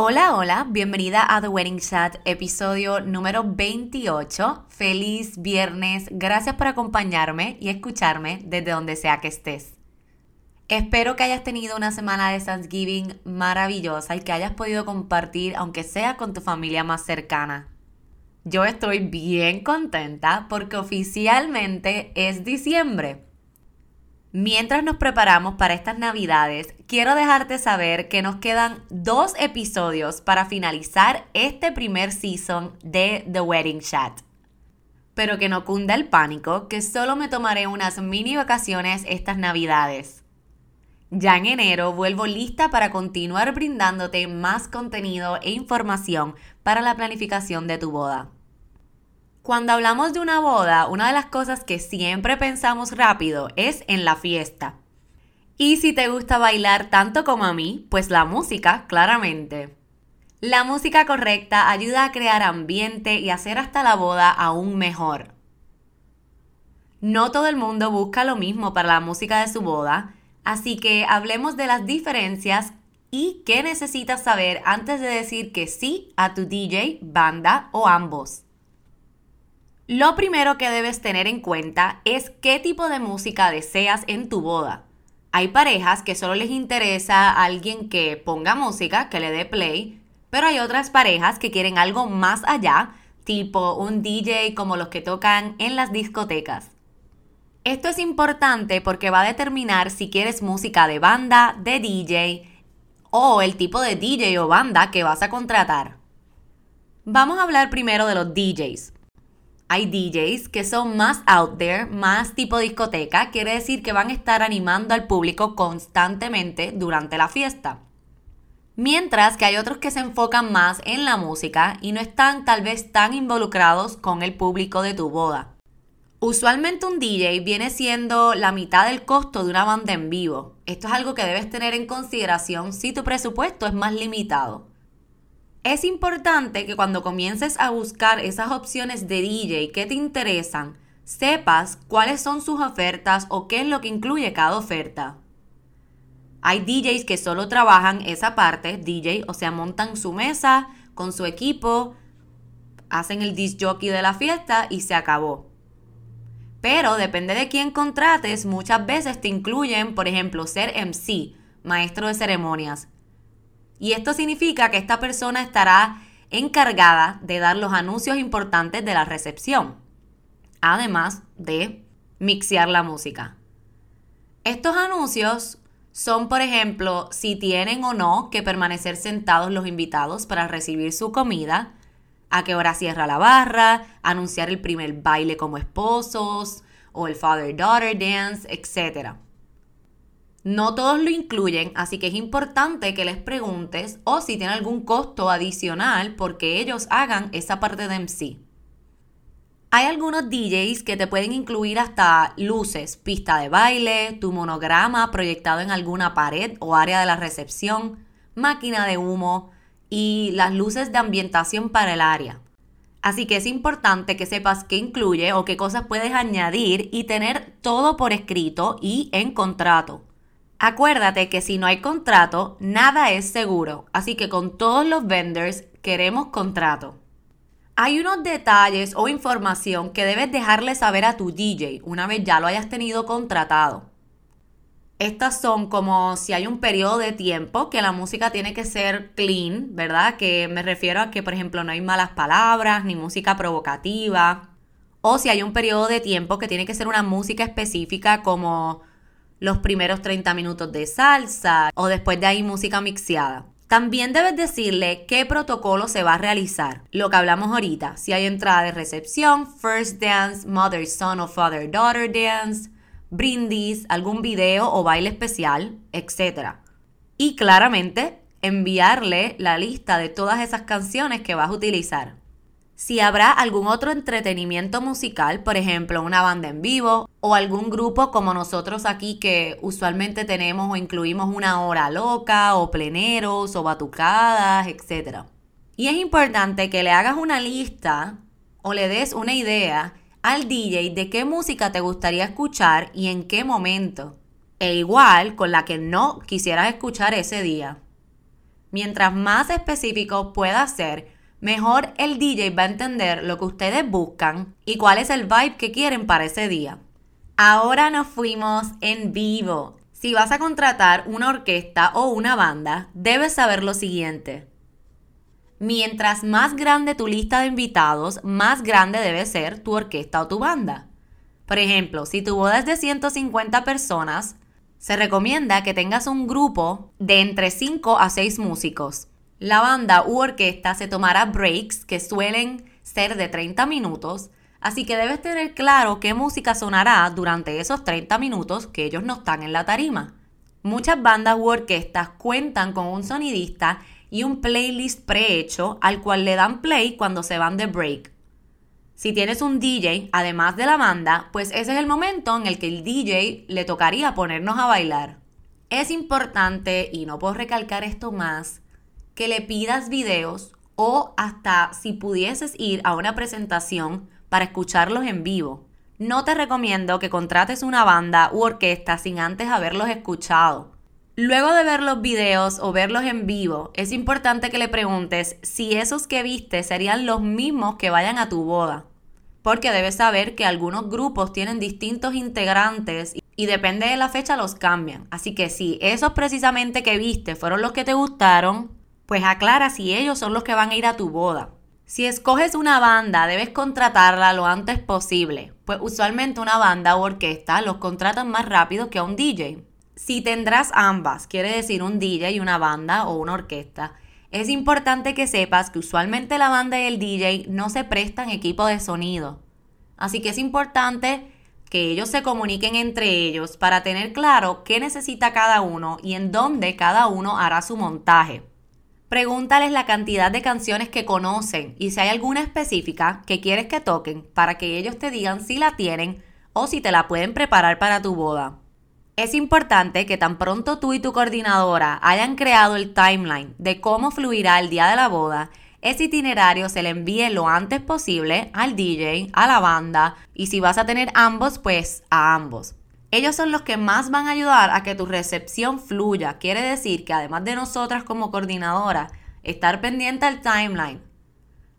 Hola, hola, bienvenida a The Wedding Chat, episodio número 28. Feliz viernes, gracias por acompañarme y escucharme desde donde sea que estés. Espero que hayas tenido una semana de Thanksgiving maravillosa y que hayas podido compartir, aunque sea con tu familia más cercana. Yo estoy bien contenta porque oficialmente es diciembre. Mientras nos preparamos para estas navidades, quiero dejarte saber que nos quedan dos episodios para finalizar este primer season de The Wedding Chat. Pero que no cunda el pánico, que solo me tomaré unas mini vacaciones estas navidades. Ya en enero vuelvo lista para continuar brindándote más contenido e información para la planificación de tu boda. Cuando hablamos de una boda, una de las cosas que siempre pensamos rápido es en la fiesta. Y si te gusta bailar tanto como a mí, pues la música, claramente. La música correcta ayuda a crear ambiente y hacer hasta la boda aún mejor. No todo el mundo busca lo mismo para la música de su boda, así que hablemos de las diferencias y qué necesitas saber antes de decir que sí a tu DJ, banda o ambos. Lo primero que debes tener en cuenta es qué tipo de música deseas en tu boda. Hay parejas que solo les interesa alguien que ponga música, que le dé play, pero hay otras parejas que quieren algo más allá, tipo un DJ como los que tocan en las discotecas. Esto es importante porque va a determinar si quieres música de banda, de DJ o el tipo de DJ o banda que vas a contratar. Vamos a hablar primero de los DJs. Hay DJs que son más out there, más tipo discoteca, quiere decir que van a estar animando al público constantemente durante la fiesta. Mientras que hay otros que se enfocan más en la música y no están tal vez tan involucrados con el público de tu boda. Usualmente un DJ viene siendo la mitad del costo de una banda en vivo. Esto es algo que debes tener en consideración si tu presupuesto es más limitado. Es importante que cuando comiences a buscar esas opciones de DJ que te interesan, sepas cuáles son sus ofertas o qué es lo que incluye cada oferta. Hay DJs que solo trabajan esa parte, DJ, o sea, montan su mesa con su equipo, hacen el disc jockey de la fiesta y se acabó. Pero depende de quién contrates, muchas veces te incluyen, por ejemplo, ser MC, maestro de ceremonias, y esto significa que esta persona estará encargada de dar los anuncios importantes de la recepción, además de mixear la música. Estos anuncios son, por ejemplo, si tienen o no que permanecer sentados los invitados para recibir su comida, a qué hora cierra la barra, anunciar el primer baile como esposos o el father-daughter dance, etc. No todos lo incluyen, así que es importante que les preguntes o si tiene algún costo adicional porque ellos hagan esa parte de MC. Hay algunos DJs que te pueden incluir hasta luces, pista de baile, tu monograma proyectado en alguna pared o área de la recepción, máquina de humo y las luces de ambientación para el área. Así que es importante que sepas qué incluye o qué cosas puedes añadir y tener todo por escrito y en contrato. Acuérdate que si no hay contrato, nada es seguro, así que con todos los vendors queremos contrato. Hay unos detalles o información que debes dejarle saber a tu DJ una vez ya lo hayas tenido contratado. Estas son como si hay un periodo de tiempo que la música tiene que ser clean, ¿verdad? Que me refiero a que, por ejemplo, no hay malas palabras ni música provocativa. O si hay un periodo de tiempo que tiene que ser una música específica como los primeros 30 minutos de salsa o después de ahí música mixeada. También debes decirle qué protocolo se va a realizar. Lo que hablamos ahorita, si hay entrada de recepción, first dance, mother son o father daughter dance, brindis, algún video o baile especial, etc. Y claramente enviarle la lista de todas esas canciones que vas a utilizar. Si habrá algún otro entretenimiento musical, por ejemplo, una banda en vivo o algún grupo como nosotros aquí que usualmente tenemos o incluimos una hora loca o pleneros o batucadas, etc. Y es importante que le hagas una lista o le des una idea al DJ de qué música te gustaría escuchar y en qué momento. E igual con la que no quisieras escuchar ese día. Mientras más específico pueda ser, mejor el DJ va a entender lo que ustedes buscan y cuál es el vibe que quieren para ese día. Ahora nos fuimos en vivo. Si vas a contratar una orquesta o una banda, debes saber lo siguiente. Mientras más grande tu lista de invitados, más grande debe ser tu orquesta o tu banda. Por ejemplo, si tu boda es de 150 personas, se recomienda que tengas un grupo de entre 5 a 6 músicos. La banda u orquesta se tomará breaks que suelen ser de 30 minutos, así que debes tener claro qué música sonará durante esos 30 minutos que ellos no están en la tarima. Muchas bandas u orquestas cuentan con un sonidista y un playlist prehecho al cual le dan play cuando se van de break. Si tienes un DJ, además de la banda, pues ese es el momento en el que el DJ le tocaría ponernos a bailar. Es importante, y no puedo recalcar esto más, que le pidas videos o hasta si pudieses ir a una presentación para escucharlos en vivo. No te recomiendo que contrates una banda u orquesta sin antes haberlos escuchado. Luego de ver los videos o verlos en vivo, es importante que le preguntes si esos que viste serían los mismos que vayan a tu boda. Porque debes saber que algunos grupos tienen distintos integrantes y depende de la fecha los cambian. Así que si esos precisamente que viste fueron los que te gustaron, pues aclara si ellos son los que van a ir a tu boda. Si escoges una banda, debes contratarla lo antes posible, pues usualmente una banda o orquesta los contratan más rápido que a un DJ. Si tendrás ambas, quiere decir un DJ y una banda o una orquesta, es importante que sepas que usualmente la banda y el DJ no se prestan equipo de sonido. Así que es importante que ellos se comuniquen entre ellos para tener claro qué necesita cada uno y en dónde cada uno hará su montaje. Pregúntales la cantidad de canciones que conocen y si hay alguna específica que quieres que toquen para que ellos te digan si la tienen o si te la pueden preparar para tu boda. Es importante que tan pronto tú y tu coordinadora hayan creado el timeline de cómo fluirá el día de la boda, ese itinerario se le envíe lo antes posible al DJ, a la banda y si vas a tener ambos, pues a ambos. Ellos son los que más van a ayudar a que tu recepción fluya. Quiere decir que además de nosotras como coordinadora, estar pendiente al timeline.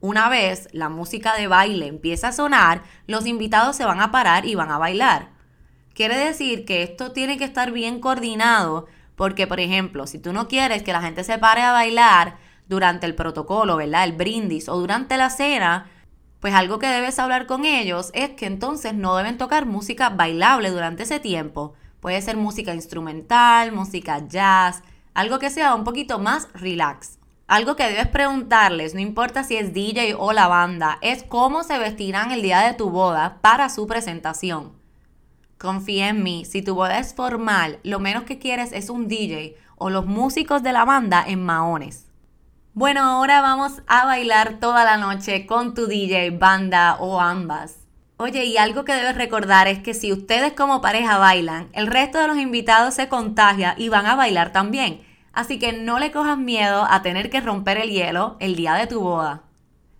Una vez la música de baile empieza a sonar, los invitados se van a parar y van a bailar. Quiere decir que esto tiene que estar bien coordinado porque, por ejemplo, si tú no quieres que la gente se pare a bailar durante el protocolo, ¿verdad? El brindis o durante la cena, pues algo que debes hablar con ellos es que entonces no deben tocar música bailable durante ese tiempo. Puede ser música instrumental, música jazz, algo que sea un poquito más relax. Algo que debes preguntarles, no importa si es DJ o la banda, es cómo se vestirán el día de tu boda para su presentación. Confía en mí, si tu boda es formal, lo menos que quieres es un DJ o los músicos de la banda en maones. Bueno, ahora vamos a bailar toda la noche con tu DJ, banda o ambas. Oye, y algo que debes recordar es que si ustedes como pareja bailan, el resto de los invitados se contagia y van a bailar también. Así que no le cojas miedo a tener que romper el hielo el día de tu boda.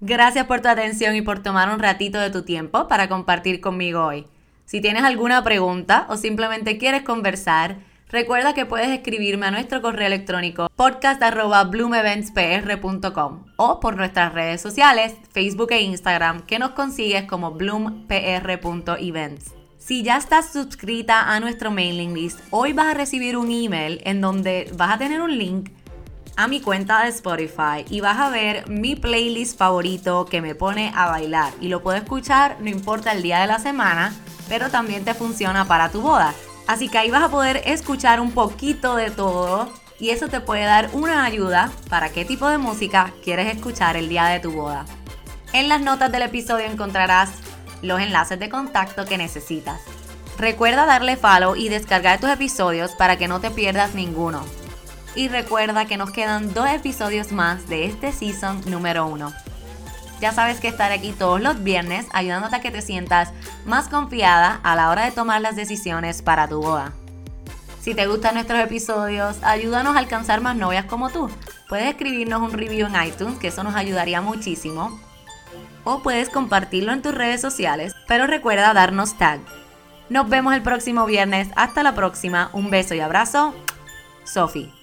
Gracias por tu atención y por tomar un ratito de tu tiempo para compartir conmigo hoy. Si tienes alguna pregunta o simplemente quieres conversar, recuerda que puedes escribirme a nuestro correo electrónico podcast.bloomeventspr.com o por nuestras redes sociales, Facebook e Instagram, que nos consigues como bloompr.events. Si ya estás suscrita a nuestro mailing list, hoy vas a recibir un email en donde vas a tener un link a mi cuenta de Spotify y vas a ver mi playlist favorito que me pone a bailar y lo puedo escuchar no importa el día de la semana, pero también te funciona para tu boda. Así que ahí vas a poder escuchar un poquito de todo y eso te puede dar una ayuda para qué tipo de música quieres escuchar el día de tu boda. En las notas del episodio encontrarás los enlaces de contacto que necesitas. Recuerda darle follow y descargar tus episodios para que no te pierdas ninguno. Y recuerda que nos quedan dos episodios más de este season número uno. Ya sabes que estaré aquí todos los viernes ayudándote a que te sientas más confiada a la hora de tomar las decisiones para tu boda. Si te gustan nuestros episodios, ayúdanos a alcanzar más novias como tú. Puedes escribirnos un review en iTunes, que eso nos ayudaría muchísimo o puedes compartirlo en tus redes sociales, pero recuerda darnos tag. Nos vemos el próximo viernes. Hasta la próxima. Un beso y abrazo. Sophie.